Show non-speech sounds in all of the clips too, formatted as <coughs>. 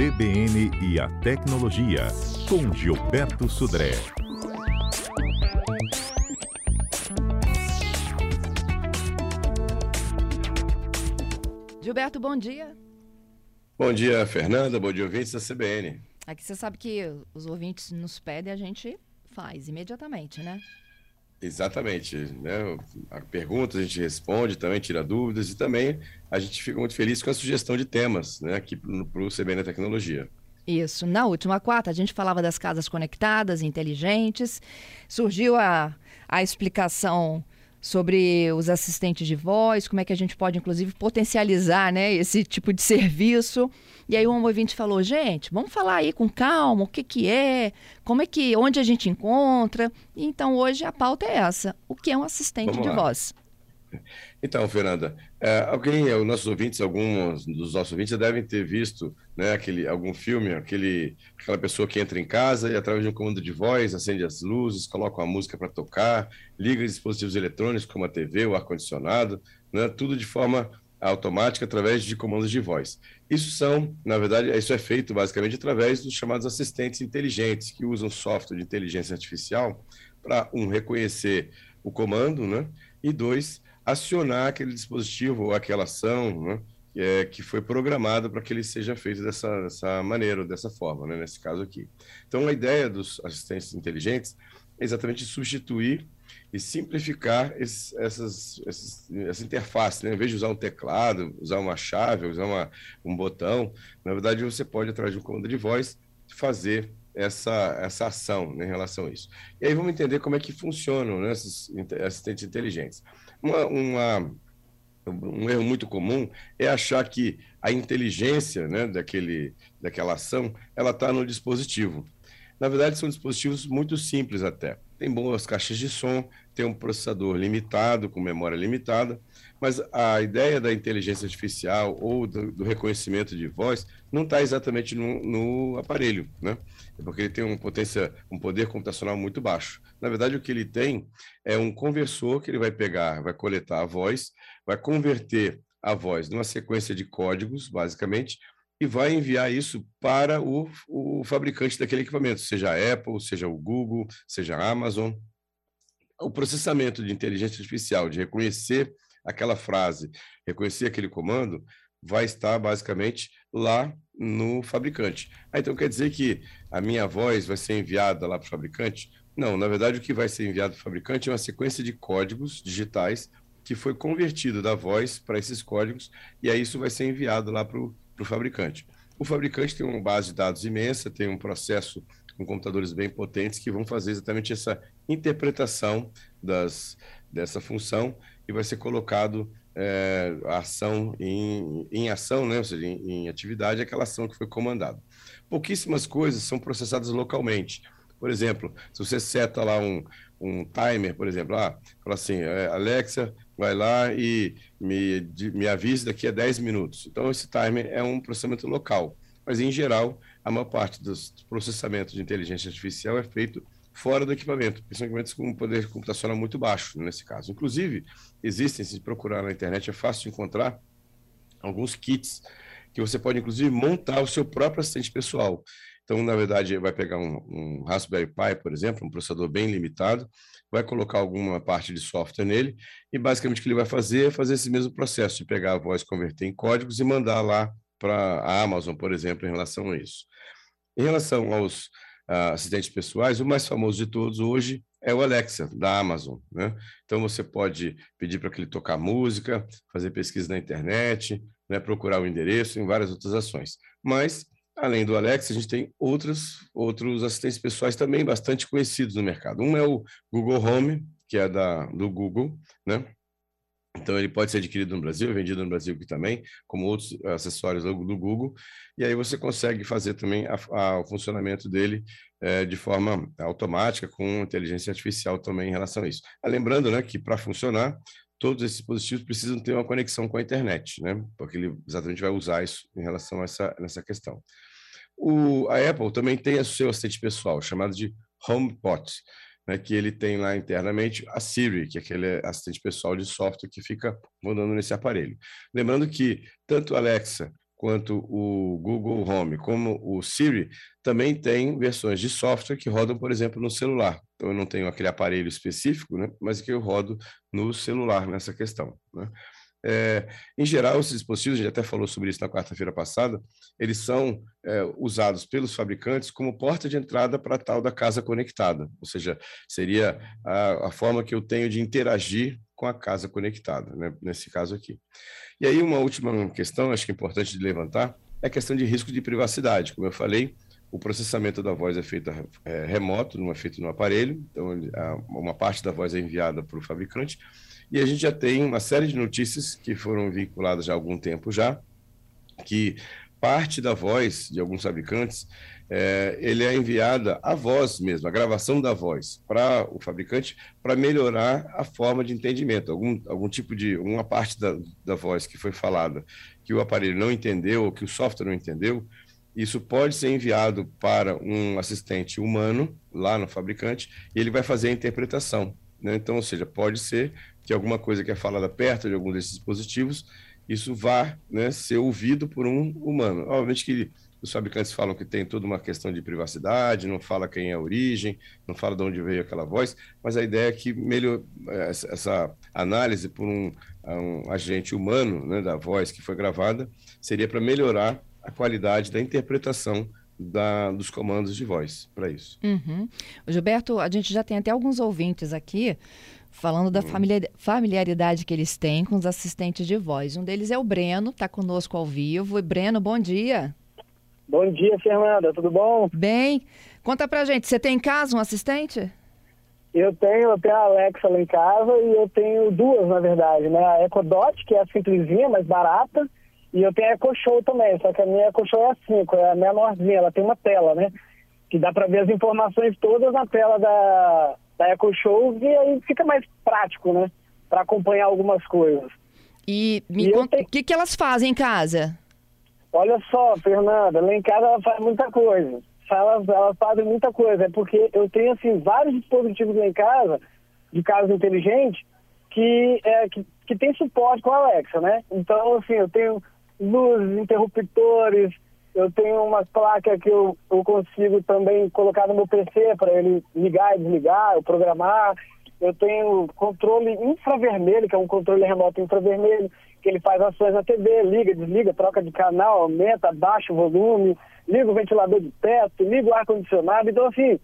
CBN e a Tecnologia, com Gilberto Sudré. Gilberto, bom dia. Bom dia, Fernanda. Bom dia, ouvintes da CBN. Aqui você sabe que os ouvintes nos pedem, a gente faz imediatamente, né? Exatamente. Né? A pergunta a gente responde, também tira dúvidas e também a gente fica muito feliz com a sugestão de temas né, aqui para o CBN Tecnologia. Isso. Na última quarta, a gente falava das casas conectadas, inteligentes. Surgiu a, a explicação sobre os assistentes de voz, como é que a gente pode, inclusive, potencializar né, esse tipo de serviço. E aí um ouvinte falou, gente, vamos falar aí com calma, o que, que é, como é que, onde a gente encontra. Então, hoje a pauta é essa, o que é um assistente de voz? Então, Fernanda, é, alguém, os nossos ouvintes, alguns dos nossos ouvintes devem ter visto né, aquele, algum filme, aquele, aquela pessoa que entra em casa e, através de um comando de voz, acende as luzes, coloca uma música para tocar, liga dispositivos eletrônicos como a TV, o ar-condicionado, né, tudo de forma automática através de comandos de voz. Isso são, na verdade, isso é feito basicamente através dos chamados assistentes inteligentes, que usam software de inteligência artificial para, um, reconhecer o comando, né, e dois, acionar aquele dispositivo ou aquela ação né, é, que foi programada para que ele seja feito dessa, dessa maneira, dessa forma, né, nesse caso aqui. Então, a ideia dos assistentes inteligentes é exatamente substituir e simplificar essas, essas, essa interface. Né? Em vez de usar um teclado, usar uma chave, usar uma, um botão, na verdade, você pode, através de um comando de voz, fazer essa, essa ação né, em relação a isso. E aí vamos entender como é que funcionam né, esses assistentes inteligentes. Uma, uma, um erro muito comum é achar que a inteligência né, daquele, daquela ação ela está no dispositivo. Na verdade, são dispositivos muito simples até. Tem boas caixas de som, tem um processador limitado, com memória limitada, mas a ideia da inteligência artificial ou do, do reconhecimento de voz não está exatamente no, no, aparelho, né? É porque ele tem um potência, um poder computacional muito baixo. Na verdade, o que ele tem é um conversor que ele vai pegar, vai coletar a voz, vai converter a voz numa sequência de códigos, basicamente, e vai enviar isso para o, o fabricante daquele equipamento, seja a Apple, seja o Google, seja a Amazon. O processamento de inteligência artificial, de reconhecer aquela frase, reconhecer aquele comando, vai estar basicamente lá no fabricante. Ah, então quer dizer que a minha voz vai ser enviada lá para o fabricante? Não, na verdade o que vai ser enviado para o fabricante é uma sequência de códigos digitais que foi convertido da voz para esses códigos e aí isso vai ser enviado lá para o para o fabricante. O fabricante tem uma base de dados imensa, tem um processo com computadores bem potentes que vão fazer exatamente essa interpretação das, dessa função e vai ser colocado é, a ação em, em ação, né? ou seja, em, em atividade, aquela ação que foi comandada. Pouquíssimas coisas são processadas localmente. Por exemplo, se você seta lá um, um timer, por exemplo, ah, fala assim, é, Alexa, vai lá e me, me avise daqui a 10 minutos. Então, esse timer é um processamento local, mas em geral, a maior parte dos processamentos de inteligência artificial é feito fora do equipamento, principalmente com um poder computacional muito baixo, nesse caso. Inclusive, existem, se procurar na internet, é fácil de encontrar alguns kits que você pode, inclusive, montar o seu próprio assistente pessoal. Então, na verdade, vai pegar um, um, Raspberry Pi, por exemplo, um processador bem limitado, vai colocar alguma parte de software nele, e basicamente o que ele vai fazer é fazer esse mesmo processo de pegar a voz, converter em códigos e mandar lá para a Amazon, por exemplo, em relação a isso. Em relação aos uh, assistentes pessoais, o mais famoso de todos hoje é o Alexa, da Amazon. Né? Então, você pode pedir para que ele tocar música, fazer pesquisa na internet, né, procurar o endereço, em várias outras ações. Mas Além do Alex, a gente tem outros, outros assistentes pessoais também bastante conhecidos no mercado. Um é o Google Home, que é da, do Google, né? Então, ele pode ser adquirido no Brasil, vendido no Brasil aqui também, como outros acessórios do, do Google. E aí você consegue fazer também a, a, o funcionamento dele é, de forma automática, com inteligência artificial também em relação a isso. Ah, lembrando né, que para funcionar, todos esses dispositivos precisam ter uma conexão com a internet, né? Porque ele exatamente vai usar isso em relação a essa, nessa questão. O, a Apple também tem o seu assistente pessoal, chamado de HomePod, né, que ele tem lá internamente a Siri, que é aquele assistente pessoal de software que fica rodando nesse aparelho. Lembrando que tanto Alexa quanto o Google Home, como o Siri, também tem versões de software que rodam, por exemplo, no celular. Então, eu não tenho aquele aparelho específico, né, mas que eu rodo no celular nessa questão. Né? É, em geral, esses dispositivos, a gente até falou sobre isso na quarta-feira passada, eles são é, usados pelos fabricantes como porta de entrada para tal da casa conectada, ou seja, seria a, a, forma que eu tenho de interagir com a casa conectada, né, nesse caso aqui. E aí, uma última questão, acho que é importante de levantar, é a questão de risco de privacidade. Como eu falei, o processamento da voz é feito é, remoto, não é feito no aparelho, então uma parte da voz é enviada para o fabricante, e a gente já tem uma série de notícias que foram vinculadas há algum tempo já, que parte da voz de alguns fabricantes é, ele é enviada a voz mesmo, a gravação da voz para o fabricante para melhorar a forma de entendimento. Algum, algum tipo de uma parte da, da voz que foi falada que o aparelho não entendeu ou que o software não entendeu, isso pode ser enviado para um assistente humano lá no fabricante e ele vai fazer a interpretação. Né? Então, ou seja, pode ser que alguma coisa que é falada perto de algum desses dispositivos, isso vá né, ser ouvido por um humano. Obviamente que os fabricantes falam que tem toda uma questão de privacidade, não fala quem é a origem, não fala de onde veio aquela voz, mas a ideia é que melhor, essa análise por um, um agente humano né, da voz que foi gravada seria para melhorar a qualidade da interpretação da, dos comandos de voz para isso. Uhum. Gilberto, a gente já tem até alguns ouvintes aqui falando da uhum. familiaridade que eles têm com os assistentes de voz. Um deles é o Breno, está conosco ao vivo. E Breno, bom dia. Bom dia, Fernanda, tudo bom? Bem. Conta pra gente, você tem em casa um assistente? Eu tenho, eu tenho a Alexa lá em casa e eu tenho duas, na verdade, né? A EcoDot, que é a simplesinha, mais barata, e eu tenho a EcoShow também, só que a minha EcoShow é a 5, é a menorzinha, ela tem uma tela, né? Que dá para ver as informações todas na tela da, da EcoShow e aí fica mais prático, né? Para acompanhar algumas coisas. E me e conta, o que, que elas fazem em casa? Olha só, Fernanda, lá em casa ela faz muita coisa. Elas, elas fazem muita coisa. É porque eu tenho, assim, vários dispositivos lá em casa, de casa inteligente, que, é, que, que tem suporte com a Alexa, né? Então, assim, eu tenho luzes, interruptores, eu tenho uma placa que eu, eu consigo também colocar no meu PC para ele ligar e desligar, eu programar. Eu tenho controle infravermelho, que é um controle remoto infravermelho, que ele faz ações na TV, liga, desliga, troca de canal, aumenta, abaixa o volume, liga o ventilador de teto, liga o ar-condicionado. Então, assim,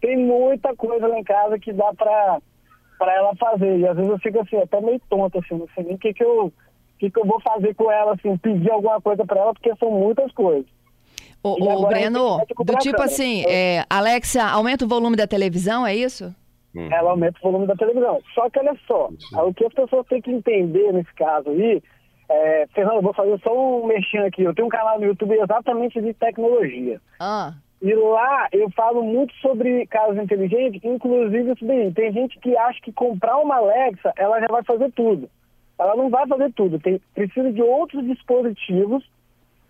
tem muita coisa lá em casa que dá para ela fazer. E às vezes eu fico assim, até meio tonto, assim, não sei nem o que, que eu que, que eu vou fazer com ela, assim, pedir alguma coisa para ela, porque são muitas coisas. Ô, ô Breno, do tipo assim, é, Alexa, aumenta o volume da televisão, é isso? Hum. Ela aumenta o volume da televisão. Só que olha só, o que as pessoas têm que entender nesse caso aí, é, Fernando, eu vou fazer só um mexendo aqui. Eu tenho um canal no YouTube exatamente de tecnologia. Ah. E lá eu falo muito sobre casas inteligentes, inclusive isso daí. Tem gente que acha que comprar uma Alexa, ela já vai fazer tudo ela não vai fazer tudo. Tem, precisa de outros dispositivos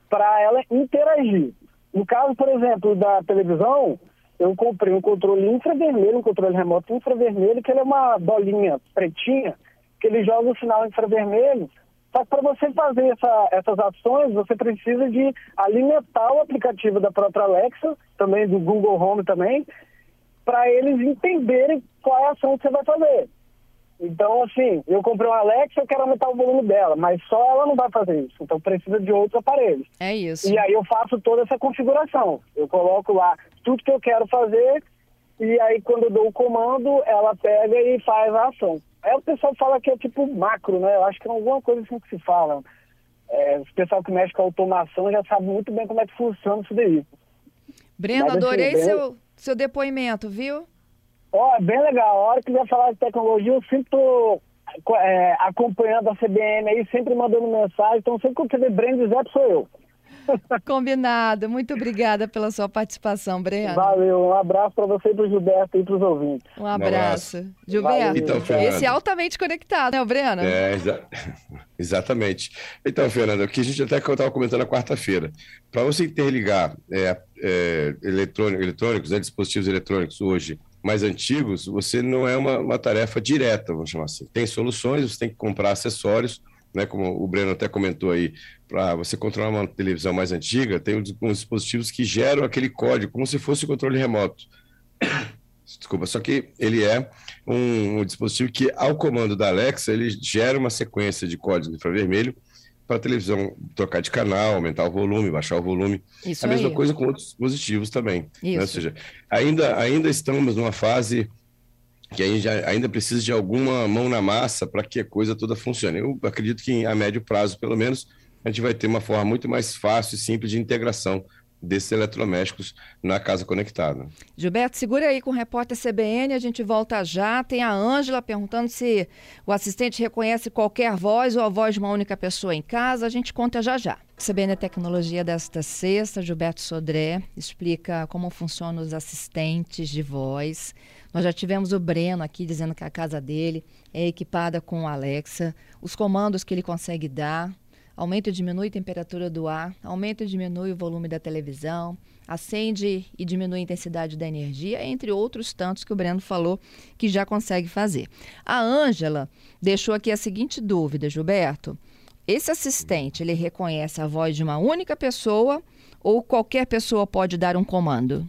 para ela interagir. No caso, por exemplo, da televisão, eu comprei um controle infravermelho, um controle remoto infravermelho, que ele é uma bolinha pretinha, que ele joga o sinal infravermelho. Só que para você fazer essa, essas ações, você precisa de alimentar o aplicativo da própria Alexa, também do Google Home também, para eles entenderem qual é a ação que você vai fazer. Então, assim, eu comprei uma Alexa, eu quero aumentar o volume dela, mas só ela não vai fazer isso. Então, precisa de outros aparelhos. É isso. E aí eu faço toda essa configuração. Eu coloco lá tudo que eu quero fazer e aí quando eu dou o comando, ela pega e faz a ação. Aí o pessoal fala que é tipo macro, né? Eu acho que é alguma coisa assim que se fala. É, o pessoal que mexe com automação já sabe muito bem como é que funciona isso daí. Breno, Mas, assim, adorei bem... seu, seu depoimento, viu? Ó, é bem legal. A hora que vier falar de tecnologia, eu sempre tô é, acompanhando a CBN aí, sempre mandando mensagem. Então, sempre que eu tiver Breno Zé, sou eu. <laughs> Combinado. Muito obrigada pela sua participação, Breno. Valeu. Um abraço para você e para o Gilberto e para os ouvintes. Um abraço. Um abraço. Gilberto, então, esse é altamente conectado, né, o Breno? É, exa <laughs> exatamente. Então, Fernanda, o que a gente até estava comentando na quarta-feira. Para você interligar é, é, eletrônicos, eletrônicos né, dispositivos eletrônicos hoje mais antigos, você não é uma, uma tarefa direta, vamos chamar assim. Tem soluções, você tem que comprar acessórios né, como o Breno até comentou aí, para você controlar uma televisão mais antiga, tem uns dispositivos que geram aquele código, como se fosse o controle remoto. <coughs> Desculpa, só que ele é um, um, dispositivo que, ao comando da Alexa, ele gera uma sequência de códigos infravermelho para a televisão trocar de canal, aumentar o volume, baixar o volume. Isso a mesma aí. coisa com outros dispositivos também. Né? Ou seja, ainda, ainda estamos numa fase que ainda, ainda precisa de alguma mão na massa para que a coisa toda funcione. Eu acredito que a médio prazo, pelo menos, a gente vai ter uma forma muito mais fácil e simples de integração desses eletrodomésticos na casa conectada. Gilberto, segura aí com o repórter CBN, a gente volta já. Tem a Ângela perguntando se o assistente reconhece qualquer voz ou a voz de uma única pessoa em casa. A gente conta já já. CBN Tecnologia desta sexta, Gilberto Sodré explica como funcionam os assistentes de voz. Nós já tivemos o Breno aqui dizendo que a casa dele é equipada com Alexa, os comandos que ele consegue dar, aumenta e diminui a temperatura do ar, aumenta e diminui o volume da televisão, acende e diminui a intensidade da energia, entre outros tantos que o Breno falou que já consegue fazer. A Ângela deixou aqui a seguinte dúvida, Gilberto. Esse assistente, ele reconhece a voz de uma única pessoa ou qualquer pessoa pode dar um comando?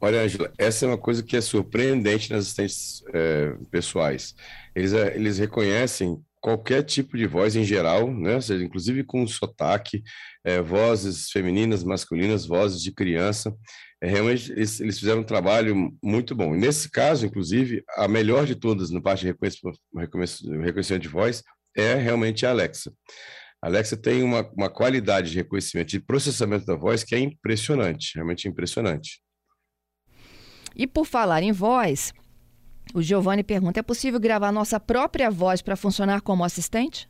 Olha, Angela, essa é uma coisa que é surpreendente nas assistentes é, pessoais. Eles, é, eles reconhecem qualquer tipo de voz em geral, né? Seja, inclusive com sotaque, é, vozes femininas, masculinas, vozes de criança. É, realmente, eles, eles, fizeram um trabalho muito bom. E nesse caso, inclusive, a melhor de todas na parte de reconhecimento, de voz é realmente a Alexa. A Alexa tem uma, uma qualidade de reconhecimento, de processamento da voz que é impressionante, realmente impressionante. E por falar em voz, o Giovanni pergunta: é possível gravar nossa própria voz para funcionar como assistente?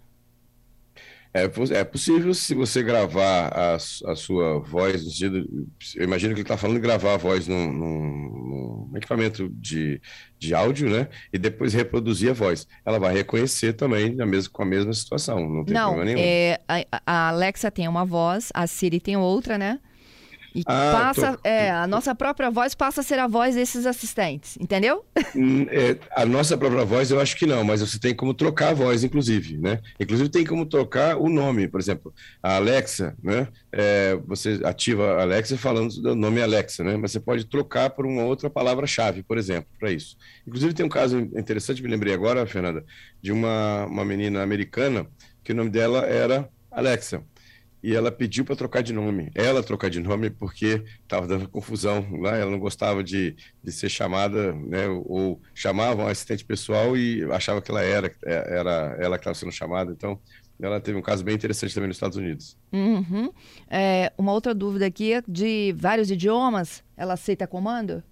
É, é possível se você gravar a, a sua voz, no sentido, eu imagino que ele está falando de gravar a voz num, num, num, equipamento de, de áudio, né? E depois reproduzir a voz. Ela vai reconhecer também a mesma, com a mesma situação, não tem não, problema nenhum. É, a, a Alexa tem uma voz, a Siri tem outra, né? E ah, passa, tô... é, a nossa própria voz passa a ser a voz desses assistentes, entendeu? Hum, é, a nossa própria voz eu acho que não, mas você tem como trocar a voz, inclusive, né? Inclusive tem como trocar o nome, por exemplo, a Alexa, né? É, você ativa a Alexa falando do nome Alexa, né? Mas você pode trocar por uma outra palavra-chave, por exemplo, para isso. Inclusive tem um caso interessante, me lembrei agora, Fernanda, de uma, uma menina americana que o nome dela era Alexa e ela pediu para trocar de nome. Ela trocar de nome porque estava dando confusão lá, ela não gostava de, de ser chamada, né, ou chamavam assistente pessoal e achava que ela era, é, era ela que estava sendo chamada. Então, ela teve um caso bem interessante também nos Estados Unidos. Uhum. É, uma outra dúvida aqui é de vários idiomas, ela aceita comando?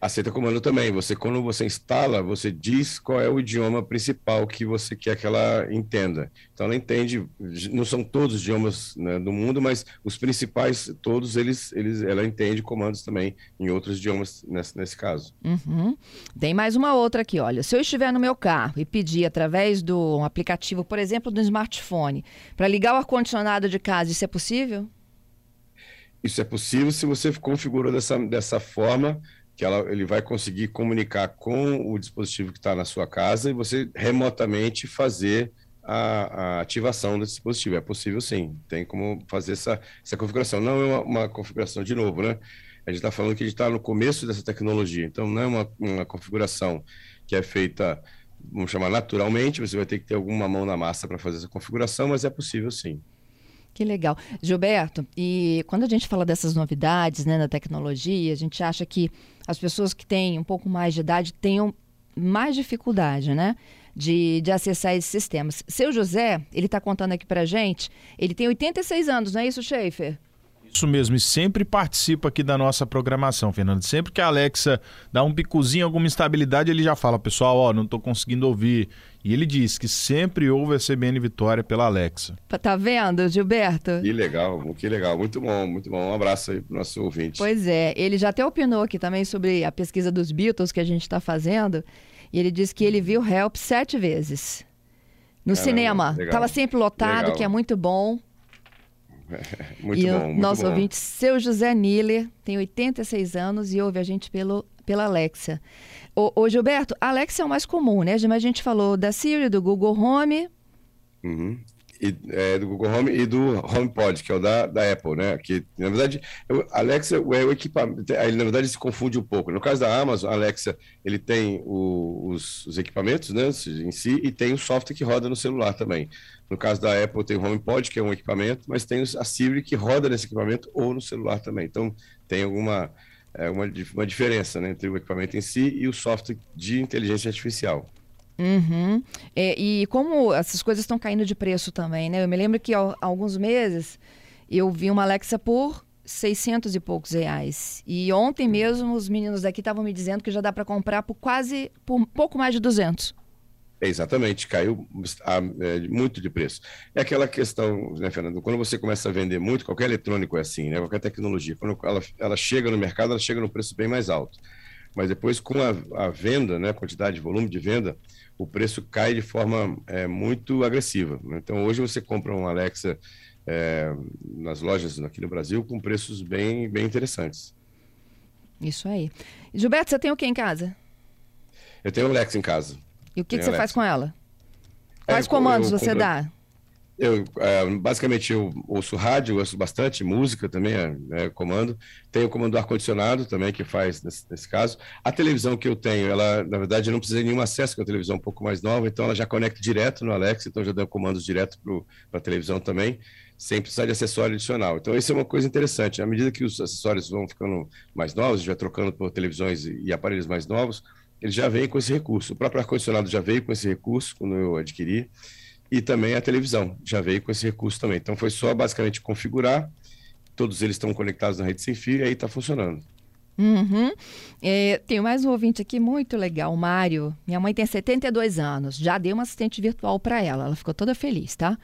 Aceita comando também. Você, quando você instala, você diz qual é o idioma principal que você quer que ela entenda. Então, ela entende, não são todos os idiomas né, do mundo, mas os principais, todos eles, eles, ela entende comandos também em outros idiomas nesse, nesse caso. Uhum. Tem mais uma outra aqui, olha. Se eu estiver no meu carro e pedir através do aplicativo, por exemplo, do smartphone, para ligar o ar-condicionado de casa, isso é possível? Isso é possível se você configura dessa, dessa forma que ela, ele vai conseguir comunicar com o dispositivo que está na sua casa e você remotamente fazer a, a, ativação desse dispositivo. É possível sim, tem como fazer essa, essa configuração. Não é uma, uma configuração, de novo, né? A gente está falando que a gente está no começo dessa tecnologia, então não é uma, uma configuração que é feita, vamos chamar naturalmente, você vai ter que ter alguma mão na massa para fazer essa configuração, mas é possível sim. Que legal. Gilberto, e quando a gente fala dessas novidades né, na tecnologia, a gente acha que as pessoas que têm um pouco mais de idade tenham mais dificuldade, né? De, de acessar esses sistemas. Seu José, ele está contando aqui para gente, ele tem 86 anos, não é isso, Schaefer? Isso mesmo, e sempre participa aqui da nossa programação, Fernando. Sempre que a Alexa dá um picozinho, alguma instabilidade, ele já fala, pessoal, ó, não estou conseguindo ouvir. E ele diz que sempre ouve a CBN Vitória pela Alexa. Tá vendo, Gilberto? Que legal, que legal. Muito bom, muito bom. Um abraço aí para o nosso ouvinte. Pois é, ele já até opinou aqui também sobre a pesquisa dos Beatles que a gente está fazendo. E ele disse que ele viu Help sete vezes. No Caramba, cinema. Estava sempre lotado, legal. que é muito bom. <laughs> muito e bom, o nosso bom. ouvinte, seu José Niller, tem 86 anos e ouve a gente pelo, pela Alexa. Ô, ô Gilberto, Alexa é o mais comum, né? Mas a gente falou da Siri, do Google Home, Uhum. E, é, do Google Home e do HomePod, que é o da, da Apple, né? Que, na verdade, Alexa é o equipamento. Ele, na verdade, se confunde um pouco. No caso da Amazon, Alexa, ele tem o, os, os, equipamentos né, em si e tem o software que roda no celular também. No caso da Apple, tem o HomePod, que é um equipamento, mas tem a Siri que roda nesse equipamento ou no celular também. Então, tem alguma é, uma, uma diferença né, entre o equipamento em si e o software de inteligência artificial. Uhum. É, e como essas coisas estão caindo de preço também, né? Eu me lembro que há alguns meses eu vi uma Alexa por 600 e poucos reais. E ontem mesmo os meninos daqui estavam me dizendo que já dá para comprar por quase, por pouco mais de 200. Exatamente, caiu é, muito de preço. É aquela questão, né, Fernando? Quando você começa a vender muito, qualquer eletrônico é assim, né? Qualquer tecnologia, quando ela, ela chega no mercado, ela chega no preço bem mais alto. Mas depois, com a, a venda, né, quantidade, volume de venda, o preço cai de forma é, muito agressiva. Então, hoje você compra um Alexa é, nas lojas aqui no Brasil com preços bem, bem interessantes. Isso aí. Gilberto, você tem o que em casa? Eu tenho o Alexa em casa. E o que, que você faz com ela? Quais é, comandos eu, eu você compro... dá? Eu, é, basicamente, eu ouço rádio, ouço bastante, música também é, é comando. Tenho o comando do ar-condicionado também, que faz nesse, nesse, caso. A televisão que eu tenho, ela, na verdade, eu não precisei nenhum acesso com a televisão um pouco mais nova, então ela já conecta direto no Alexa, então já dá comandos direto para a televisão também, sem precisar de acessório adicional. Então, isso é uma coisa interessante. À medida que os acessórios vão ficando mais novos, a gente vai trocando por televisões e, e aparelhos mais novos, ele já vem com esse recurso. O próprio ar-condicionado já veio com esse recurso quando eu adquiri e também a televisão já veio com esse recurso também. Então foi só basicamente configurar, todos eles estão conectados na rede sem fio e aí está funcionando. Uhum. É, tem mais um ouvinte aqui muito legal, Mário. Minha mãe tem 72 anos, já dei uma assistente virtual para ela, ela ficou toda feliz, tá?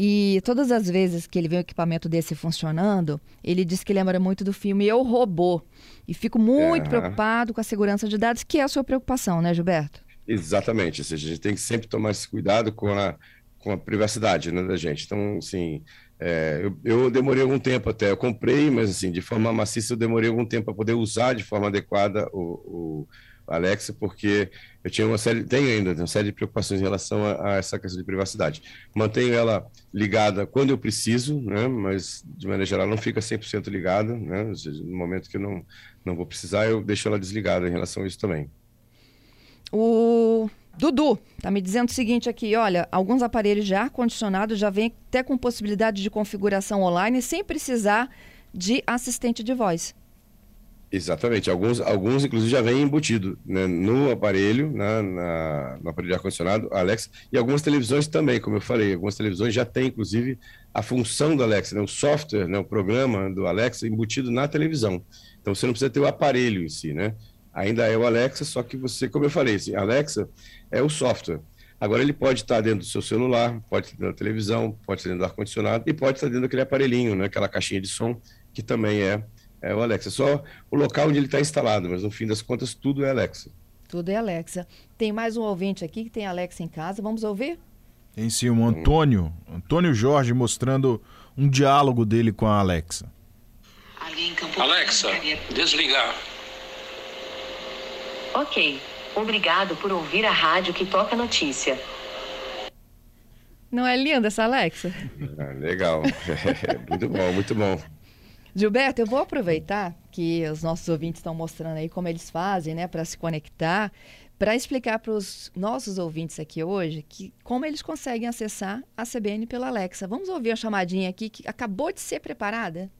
E todas as vezes que ele vê um equipamento desse funcionando, ele diz que lembra muito do filme Eu Robô. E fico muito é. preocupado com a segurança de dados, que é a sua preocupação, né, Gilberto? Exatamente. Ou seja, a gente tem que sempre tomar esse cuidado com a, com a privacidade né, da gente. Então, assim, é, eu, eu, demorei algum tempo até, eu comprei, mas assim, de forma maciça eu demorei algum tempo para poder usar de forma adequada o, o Alexa, porque eu tinha uma série, tenho ainda uma série de preocupações em relação a, a, essa questão de privacidade. Mantenho ela ligada quando eu preciso, né, mas de maneira geral não fica 100% ligada, né, no momento que eu não, não vou precisar, eu deixo ela desligada em relação a isso também. O Dudu está me dizendo o seguinte aqui, olha, alguns aparelhos de ar-condicionado já vêm até com possibilidade de configuração online sem precisar de assistente de voz. Exatamente, alguns, alguns inclusive já vêm embutido né, no aparelho, na, na, no aparelho de ar-condicionado, Alexa, e algumas televisões também, como eu falei, algumas televisões já têm inclusive a função do Alexa, né, o software, né, o programa do Alexa embutido na televisão. Então você não precisa ter o aparelho em si, né? Ainda é o Alexa, só que você, como eu falei, assim, Alexa é o software. Agora ele pode estar dentro do seu celular, pode estar dentro da televisão, pode estar dentro do ar-condicionado e pode estar dentro daquele aparelhinho, né? aquela caixinha de som, que também é, é o Alexa. Só o local onde ele está instalado, mas no fim das contas tudo é Alexa. Tudo é Alexa. Tem mais um ouvinte aqui que tem Alexa em casa, vamos ouvir? Tem sim, o Antônio, Antônio Jorge mostrando um diálogo dele com a Alexa. Alexa, desligar. Ok. Obrigado por ouvir a rádio que toca notícia. Não é linda essa Alexa? <laughs> Ah, legal. <laughs> muito bom, muito bom. Gilberto, eu vou aproveitar que os nossos ouvintes estão mostrando aí como eles fazem, né, para se conectar, para explicar para os nossos ouvintes aqui hoje que como eles conseguem acessar a CBN pela Alexa. Vamos ouvir a chamadinha aqui que acabou de ser preparada?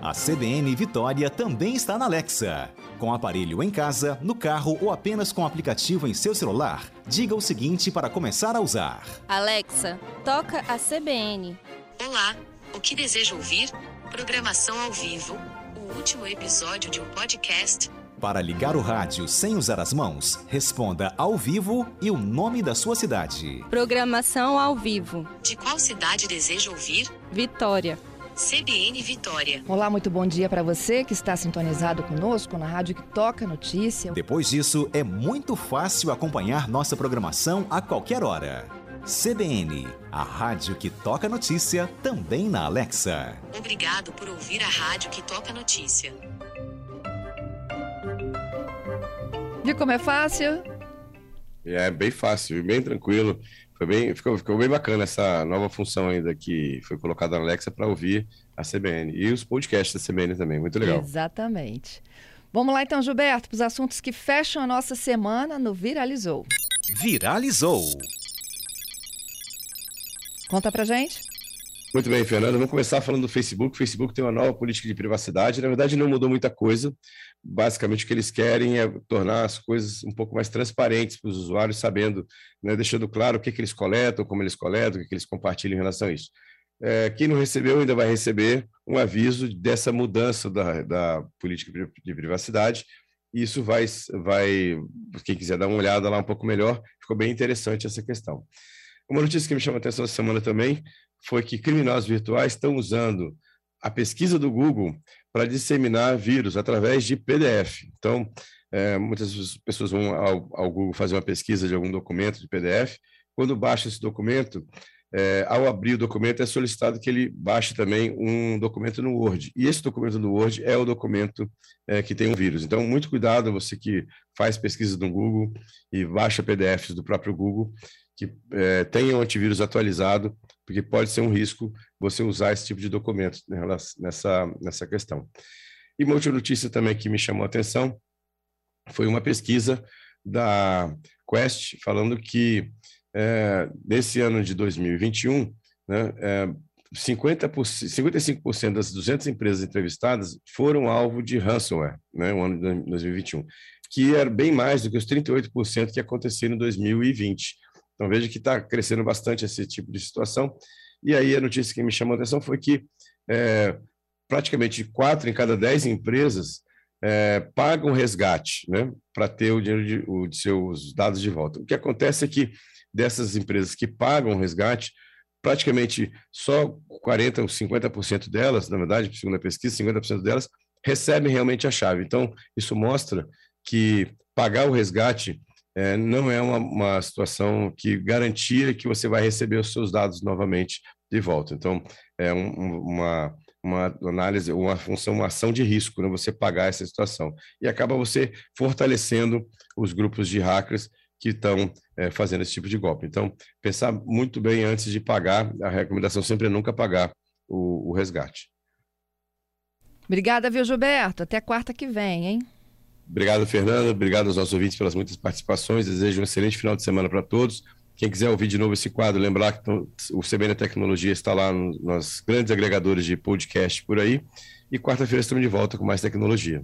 A CBN Vitória também está na Alexa. Com aparelho em casa, no carro ou apenas com aplicativo em seu celular, diga o seguinte para começar a usar: Alexa, toca a CBN. Olá, o que deseja ouvir? Programação ao vivo. O último episódio de um podcast. Para ligar o rádio sem usar as mãos, responda ao vivo e o nome da sua cidade. Programação ao vivo. De qual cidade deseja ouvir? Vitória. CBN Vitória. Olá, muito bom dia para você que está sintonizado conosco na rádio que toca notícia. Depois disso, é muito fácil acompanhar nossa programação a qualquer hora. CBN, a rádio que toca notícia, também na Alexa. Obrigado por ouvir a rádio que toca notícia. Viu como é fácil? É bem fácil, bem tranquilo. Foi bem, ficou, ficou bem bacana essa nova função ainda que foi colocada na Alexa para ouvir a CBN e os podcasts da CBN também. Muito legal. Exatamente. Vamos lá então, Gilberto, para os assuntos que fecham a nossa semana no Viralizou. Viralizou. Conta pra gente. Muito bem, Fernando. Vamos começar falando do Facebook. O Facebook tem uma nova política de privacidade. Na verdade, não mudou muita coisa. Basicamente, o que eles querem é tornar as coisas um pouco mais transparentes para os usuários, sabendo, né, deixando claro o que, que eles coletam, como eles coletam, o que, que eles compartilham em relação a isso. É, quem não recebeu ainda vai receber um aviso dessa mudança da, da política de privacidade. Isso vai, vai, quem quiser dar uma olhada lá um pouco melhor, ficou bem interessante essa questão. Uma notícia que me chama a atenção essa semana também foi que criminosos virtuais estão usando a pesquisa do Google para disseminar vírus através de PDF. Então, é, muitas pessoas vão ao, ao, Google fazer uma pesquisa de algum documento de PDF. Quando baixa esse documento, é, ao abrir o documento, é solicitado que ele baixe também um documento no Word. E esse documento no Word é o documento é, que tem um vírus. Então, muito cuidado, você que faz pesquisa no Google e baixa PDFs do próprio Google, que é, tenha um antivírus atualizado, porque pode ser um risco você usar esse tipo de documento nessa, nessa questão. E uma outra notícia também que me chamou a atenção foi uma pesquisa da Quest falando que é, nesse ano de 2021, né, é, 50%, 55% das 200 empresas entrevistadas foram alvo de ransomware, né, no ano de 2021, que era bem mais do que os 38% que aconteceram em 2020. Então veja que está crescendo bastante esse tipo de situação. E aí a notícia que me chamou a atenção foi que é, praticamente quatro em cada dez empresas é, pagam resgate né, para ter o dinheiro de, o, de seus dados de volta. O que acontece é que dessas empresas que pagam resgate, praticamente só 40% ou 50% delas, na verdade, segundo a pesquisa, 50% delas recebem realmente a chave. Então, isso mostra que pagar o resgate é, não é uma, uma, situação que garantia que você vai receber os seus dados novamente de volta. Então, é um, uma, uma análise, uma função, uma ação de risco, né, você pagar essa situação. E acaba você fortalecendo os grupos de hackers que estão é, fazendo esse tipo de golpe. Então, pensar muito bem antes de pagar, a recomendação sempre é nunca pagar o, o resgate. Obrigada, viu, Gilberto? Até quarta que vem, hein? Obrigado, Fernanda. Obrigado aos nossos ouvintes pelas muitas participações. Desejo um excelente final de semana para todos. Quem quiser ouvir de novo esse quadro, lembrar que o CBN Tecnologia está lá nos grandes agregadores de podcast por aí. E quarta-feira estamos de volta com mais tecnologia.